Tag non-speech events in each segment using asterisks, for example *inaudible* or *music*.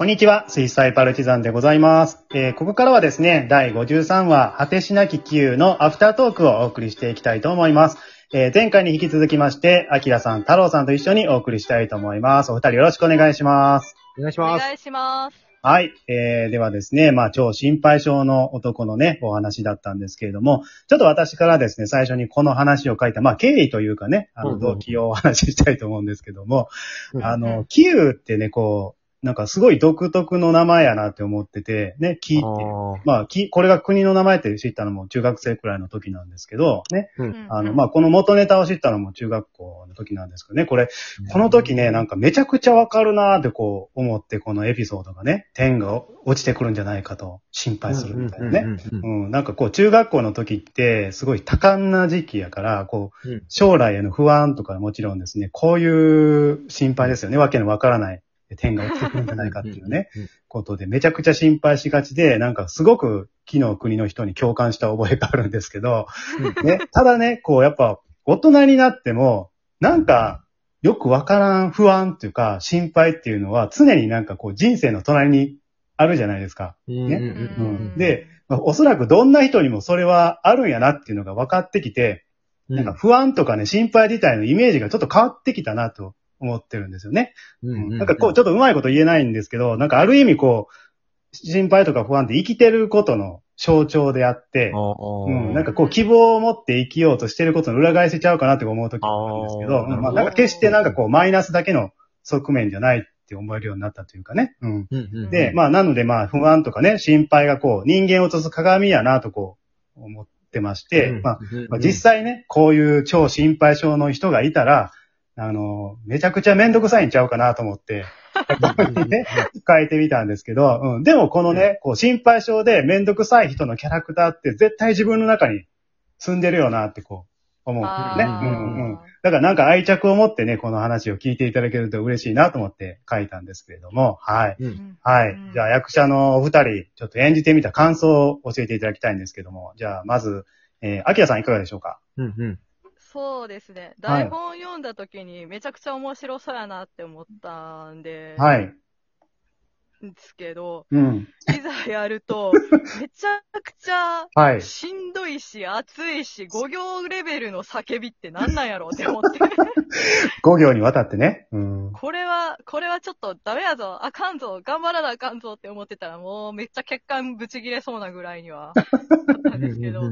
こんにちは、水彩パルチザンでございます。えーここからはですね、第53話、果てしなき気遊のアフタートークをお送りしていきたいと思います。えー前回に引き続きまして、アキラさん、太郎さんと一緒にお送りしたいと思います。お二人よろしくお願いします。おお願いします。願いします。はい。えー、ではですね、まあ、超心配性の男のね、お話だったんですけれども、ちょっと私からですね、最初にこの話を書いた、まあ、経緯というかね、あの、うんうん動機をお話ししたいと思うんですけども、うんあの、キユーってね、こう、なんかすごい独特の名前やなって思ってて、ね、キっていう。あまあ、キ、これが国の名前って知ったのも中学生くらいの時なんですけど、ね。う。うんんあの、まあ、この元ネタを知ったのも中学校の時なんですけどね、これ、この時ね、なんかめちゃくちゃわかるなーってこう思って、このエピソードがね、点が落ちてくるんじゃないかと心配するみたいなね。うんなんかこう中学校の時ってすごい多感な時期やから、こううん将来への不安とかもちろんですね、こういう心配ですよね。わけのわからない点が落ちてくるんじゃないかっていうね、ことでめちゃくちゃ心配しがちで、なんかすごく木の国の人に共感した覚えがあるんですけど、ね、ただね、こうやっぱ大人になっても、なんかよくわからん不安っていうか心配っていうのは常になんかこう人生の隣にあるじゃないですか。ね。で、まあおそらくどんな人にもそれはあるんやなっていうのが分かってきて、うん。なんか不安とかね、心配自体のイメージがちょっと変わってきたなと思ってるんですよね。うんなんかこう、ちょっとうまいこと言えないんですけど、なんかある意味こう、心配とか不安って生きてることの象徴であって、うん、なんかこう希望を持って生きようとしてることの裏返せちゃうかなって思う時もあるんですけど、まあなんか決してなんかこうマイナスだけの側面じゃないって思えるようになったというかね。うん。で、まあ、なので、まあ、不安とかね、心配がこう、人間を映す鏡やなとこう、思ってまして、まあ、まあ実際ね、こういう超心配性の人がいたら、あの、めちゃくちゃめんどくさいんちゃうかなと思って、ね、変えてみたんですけど、うん、でもこのね、こう心配性でめんどくさい人のキャラクターって絶対自分の中に住んでるよなってこう、思うね。うんうん。だからなんか愛着を持ってね、この話を聞いていただけると嬉しいなと思って書いたんですけれども、はい。うん。はい。うん。じゃあ役者のお二人、ちょっと演じてみた感想を教えていただきたいんですけども、じゃあまず、えー、アキラさんいかがでしょうか？うんうんそうですね。はい台本読んだ時にめちゃくちゃ面白そうやなって思ったんで、はい。ですけど、うん。いざやると、*laughs* めちゃくちゃはい。しんどいし、熱いし、5行レベルの叫びって何なんやろうって思って。*laughs* 5行にわたってね。うん。これは、これはちょっとダメやぞ、あかんぞ、頑張らなあかんぞって思ってたらもうめっちゃ血管ぶち切れそうなぐらいにはあったんですけど、い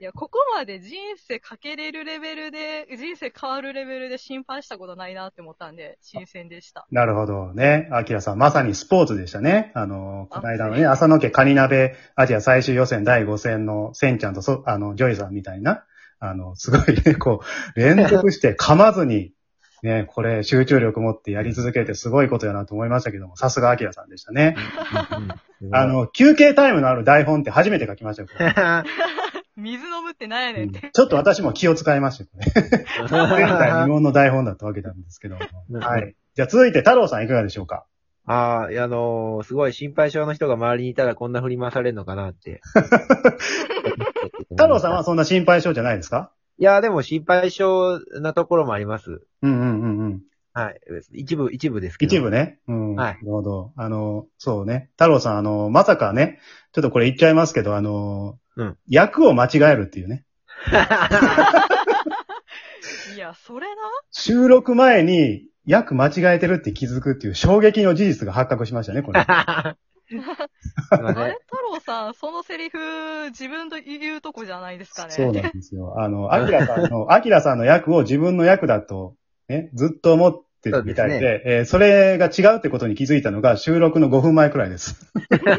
や、ここまで人生かけれるレベルで、人生変わるレベルで心配したことないなって思ったんで、新鮮でした。なるほどね。アキラさん、まさにスポーツでしたね。あの、この間のね、あ朝の家カニ鍋アジア最終予選第5戦のセンちゃんとそ、あの、ジョイさんみたいな、あの、すごいね、こう、連続して噛まずに、ね、これ集中力持ってやり続けてすごいことやなと思いましたけども、さすがアキラさんでしたね。うんあの、休憩タイムのある台本って初めて書きましたよ。これ *laughs* 水飲むってなんやねんって。ちょっと私も気を使いましたよね。*laughs* 前代未聞の台本だったわけなんですけども。うんはい。じゃあ続いて太郎さんいかがでしょうか？ああ、いやあのーすごい心配性の人が周りにいたらこんな振り回されるのかなって。*laughs* 太郎さんはそんな心配性じゃないですか？いや、でも心配性なところもあります。うんうんうんうん。はい。一部、一部ですけど。一部ね。うん。はいなるほど。あの、そうね。太郎さん、あの、まさかね、ちょっとこれ言っちゃいますけど、あの、うん役を間違えるっていうね。*laughs* いや、それな？収録前に役間違えてるって気づくっていう衝撃の事実が発覚しましたね、これ。*laughs* あれ？太郎さん、そのセリフ、自分で言うとこじゃないですかね。そうなんですよ。あの、アキラさんの、*laughs* アキラさんの役を自分の役だと、ね、ずっと思ってるみたいで、そうでえーそれが違うってことに気づいたのが収録の5分前くらいです。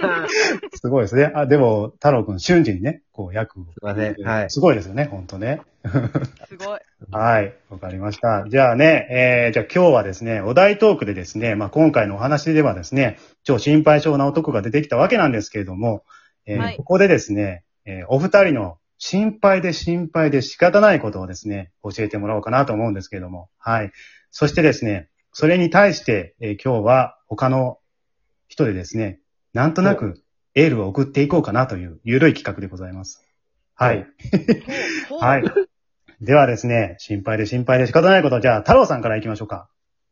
*laughs* すごいですね。あ、でも、太郎くん瞬時にね、こう役を。すいません。はい。すごいですよね、ほんとね。*laughs* すごい。はい。わかりました。じゃあね、えー、じゃあ今日はですね、お題トークでですね、まあ今回のお話ではですね、超心配性な男が出てきたわけなんですけれども、えーはいここでですね、えーお二人の心配で心配で仕方ないことをですね、教えてもらおうかなと思うんですけれども、はい。そしてですね、それに対して、えー今日は他の人でですね、なんとなくエールを送っていこうかなという緩い企画でございます。はい。*laughs* はい。ではですね、心配で心配で仕方ないこと、じゃあ、太郎さんから行きましょうか。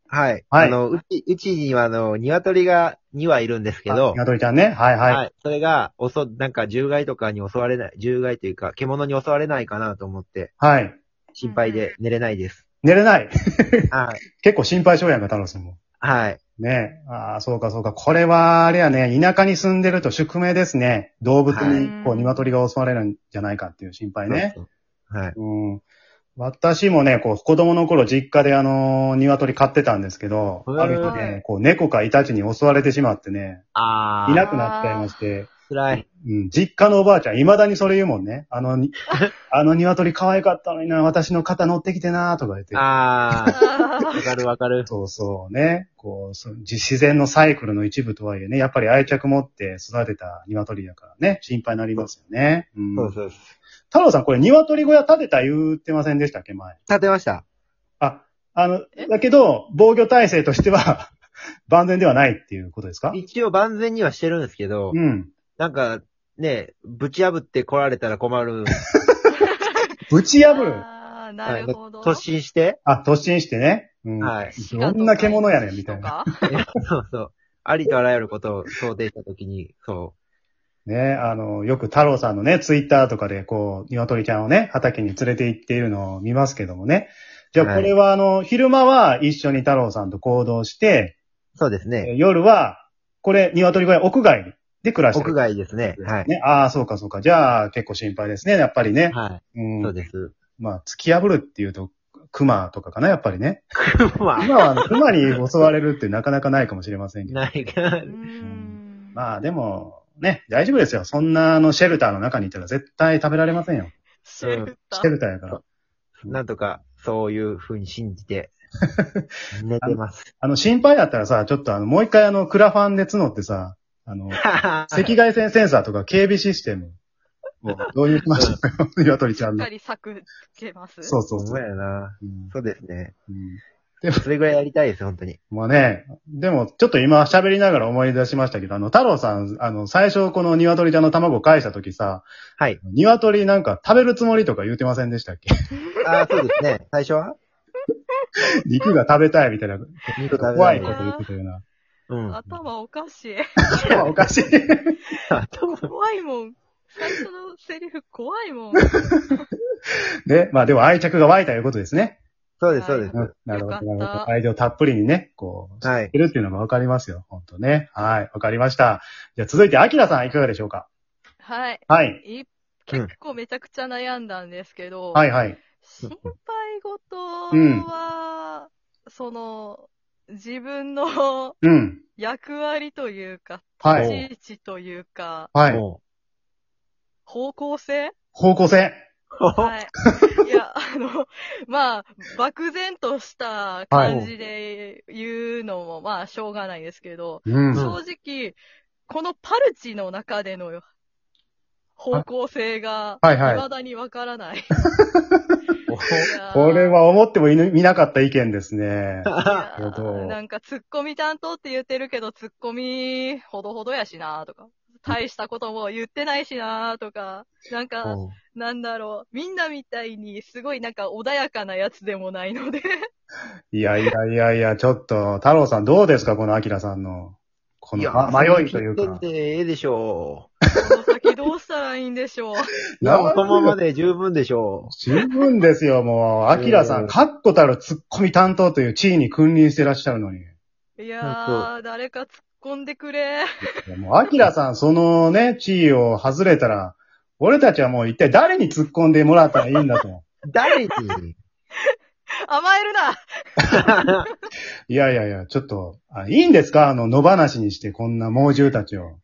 はい。はいあの、うち、うちには、あの、鶏が2羽いるんですけど、ニワトリちゃんね。はいはい。はい。それが、おそ、なんか、獣害とかに襲われない、獣害というか、獣に襲われないかなと思って、はい。心配で寝れないです。寝れない。*laughs* はい。*laughs* 結構心配性やんか、太郎さんも。はい。ねああ、そうかそうか。これは、あれやね、田舎に住んでると宿命ですね。動物に、こう、はい鶏が襲われるんじゃないかっていう心配ね。そうそう。はい。うん。私もね、こう、子供の頃実家であの、鶏飼ってたんですけど、へーある日ね、こう、猫かイタチに襲われてしまってね。いなくなっちゃいまして、辛い。うん、実家のおばあちゃん、未だにそれ言うもんね。あのに、*laughs* あの鶏可愛かったのにな、私の肩乗ってきてな、とか言って。あー。あ *laughs* わかるわかる。そうそうね。こう、そ自然のサイクルの一部とはいえね、やっぱり愛着持って育てた鶏だからね、心配になりますよね。うん。そうそうです。太郎さん、これ鶏小屋建てた言ってませんでしたっけ、前？立てました。あ、あのえ、だけど、防御体制としては、*laughs* 万全ではないっていうことですか？一応万全にはしてるんですけど、うん。なんか、ね、ぶち破って来られたら困る。*laughs* ぶち破る？なるほど。突進して、あ、突進してね。うん。はい。どんな獣やねん、みたいな。な。*laughs* そうそう。ありとあらゆることを想定したときに、そね、あの、よく太郎さんのね、ツイッターとかで、こう、鶏ちゃんをね、畑に連れて行っているのを見ますけどもね。じゃあ、これは、あの、昼間は一緒に太郎さんと行動して、う。そうですね。夜は、これ、鶏小屋屋外で暮らしてる。屋外ですね。はい。ね。ああ、そうか、そうか。じゃあ、結構心配ですね、やっぱりね。はうんい。そうです。まあ、突き破るっていうと、熊とかかな、やっぱりね。ま今はあの熊に襲われるってなかなかないかもしれませんけど。ないか。うーんまあでも、ね、大丈夫ですよ。そんなあのシェルターの中にいたら絶対食べられませんよ。シェルタシェルターやから。なんとか、そういうふうに信じて、*laughs* 寝てます。あの、心配だったらさ、ちょっとあの、もう一回あの、クラファンで募ってさ、あの、*laughs* 赤外線センサーとか警備システムを導入しましたよ。*laughs* 鶏ちゃんのしっか。り作けます？そうそうそう。ほんまやな。うんそうですね。うんそれぐらいやりたいです、本当に。まあね、でも、ちょっと今喋りながら思い出しましたけど、あの、太郎さん、あの、最初この鶏ちゃんの卵を返した時さ、はい。鶏なんか食べるつもりとか言うてませんでしたっけ？ああ、そうですね。最初は？*laughs* 肉が食べたいみたいな、肉食べ怖ないいこと言ってたような。うん。頭おかしい。まあおかしい。*laughs* 頭怖いもん。最初のセリフ怖いもん。*laughs* ね、まあでも愛着が湧いたいうことですね。そうです、そうです。うんなるほど、よかったなるほど。愛情たっぷりにね、こう、はいいるっていうのがわかりますよ。本当ね。はい、わかりました。じゃあ続いて、アキラさんいかがでしょうかはい。はい。い結構めちゃくちゃ悩んだんですけど、はいはい。心配事うんは、その、自分のうん。役割というか、はい。立ち位置というか、はい。も方向性？方向性。う。はい。*laughs* いや、あの、まあ、漠然とした感じで言うのも、まあ、しょうがないですけど、うん。正直、このパルチの中での方向性が、はいはい未だにわからない。*laughs* これは思ってもい見なかった意見ですね。*laughs* いやなんか、ツッコミ担当って言ってるけど、ツッコミほどほどやしなとか、大したことも言ってないしなとか、なんか、う。んなんだろう、みんなみたいにすごいなんか穏やかなやつでもないので、いやいやいやいや、ちょっと、太郎さんどうですかこのアキラさんの、この、迷いというか。切って。んでええでしょこの先どうしたらいいんでしょう？う。いや、もうそのままで十分でしょ十分ですよ、もう。アキラさ、うんん確固たるツッコミ担当という地位に君臨してらっしゃるのに。いやー、誰か突っ込んでくれ。いやもう、アキラさん、そのね、地位を外れたら、俺たちはもう一体誰に突っ込んでもらったらいいんだと。う。*laughs* 誰に？甘えるな。*laughs* いやいやいや、ちょっと、あいいんですか？あの、野放しにして、こんな猛獣たちを。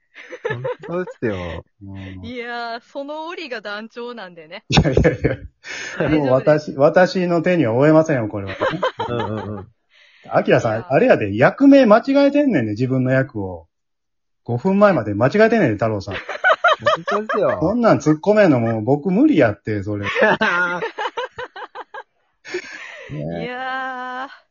本当ですよ。うんいいやー、その檻が団長なんでね。やいやいや、もう私、私の手には負えませんよ、これは。うんうんうん。アキラさん、いやあれやで、役名間違えてんねんね、自分の役を。5分前まで間違えてんねんで、太郎さん。本当ですこよ。んなん突っ込めんのもう僕無理やって、それ。*laughs* いねやー、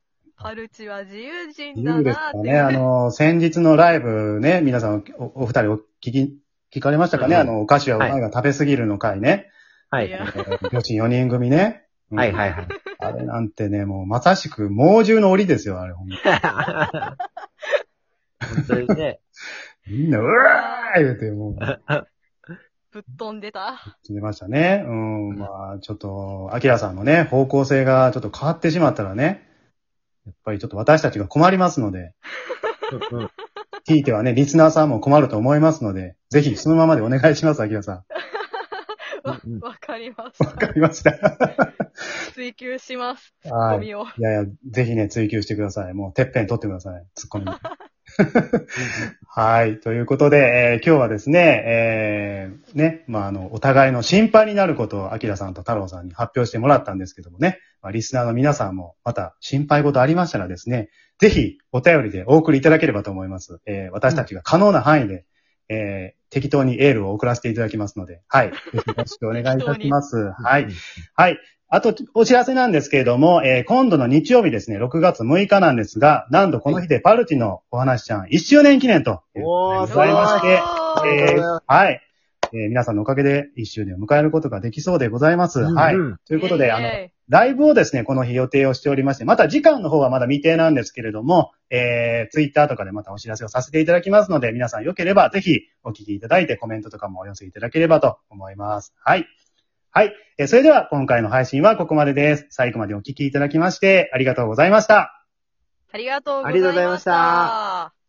パルチは自由人いだいですかね。なーって。あの、先日のライブね、皆さんおお二人お聞き、聞かれましたかね、うんあの、お菓子はお前が食べすぎるの回ね。はいえー女子4人組ね。うんはいはいはい。あれなんてね、もうまさしく猛獣の檻ですよ、あれほんま。本当にね。みんな、うわー言うて、もう、ぶっ飛んでた。決めましたね。うん、まあ、ちょっと、アキラさんのね、方向性がちょっと変わってしまったらね、やっぱりちょっと私たちが困りますので、うんうん聞いてはね、リスナーさんも困ると思いますので、ぜひそのままでお願いします、アキラさんうん、*laughs* わかりましん。わかた。りました。追求します。ツッはい。コミを。いやいや、ぜひね、追求してください。もう、てっぺん取ってください。ツッコミ。*laughs* はい。ということで、えー今日はですね、えーね、まあ、あの、お互いの心配になることを、アキラさんと太郎さんに発表してもらったんですけどもね、まあ、リスナーの皆さんも、また心配事ありましたらですね、ぜひ、お便りでお送りいただければと思います。えー私たちが可能な範囲で、えー適当にエールを送らせていただきますので、はい。よろしくお願いいたします。はい。はい。あと、お知らせなんですけれども、えー今度の日曜日ですね、6月6日なんですが、なんとこの日でパルチのお話ちゃん1周年記念ということでございまして、えーはい。えー皆さんのおかげで1周年を迎えることができそうでございます。うんはい。うんということで、あの、ライブをですね、この日予定をしておりまして、また時間の方はまだ未定なんですけれども、えー、ツイッターとかでまたお知らせをさせていただきますので、皆さんよければぜひお聞きいただいてコメントとかもお寄せいただければと思います。はい。はい。えーそれでは今回の配信はここまでです。最後までお聞きいただきましてありがとうございました。ーありがとうございました。ありがとうございました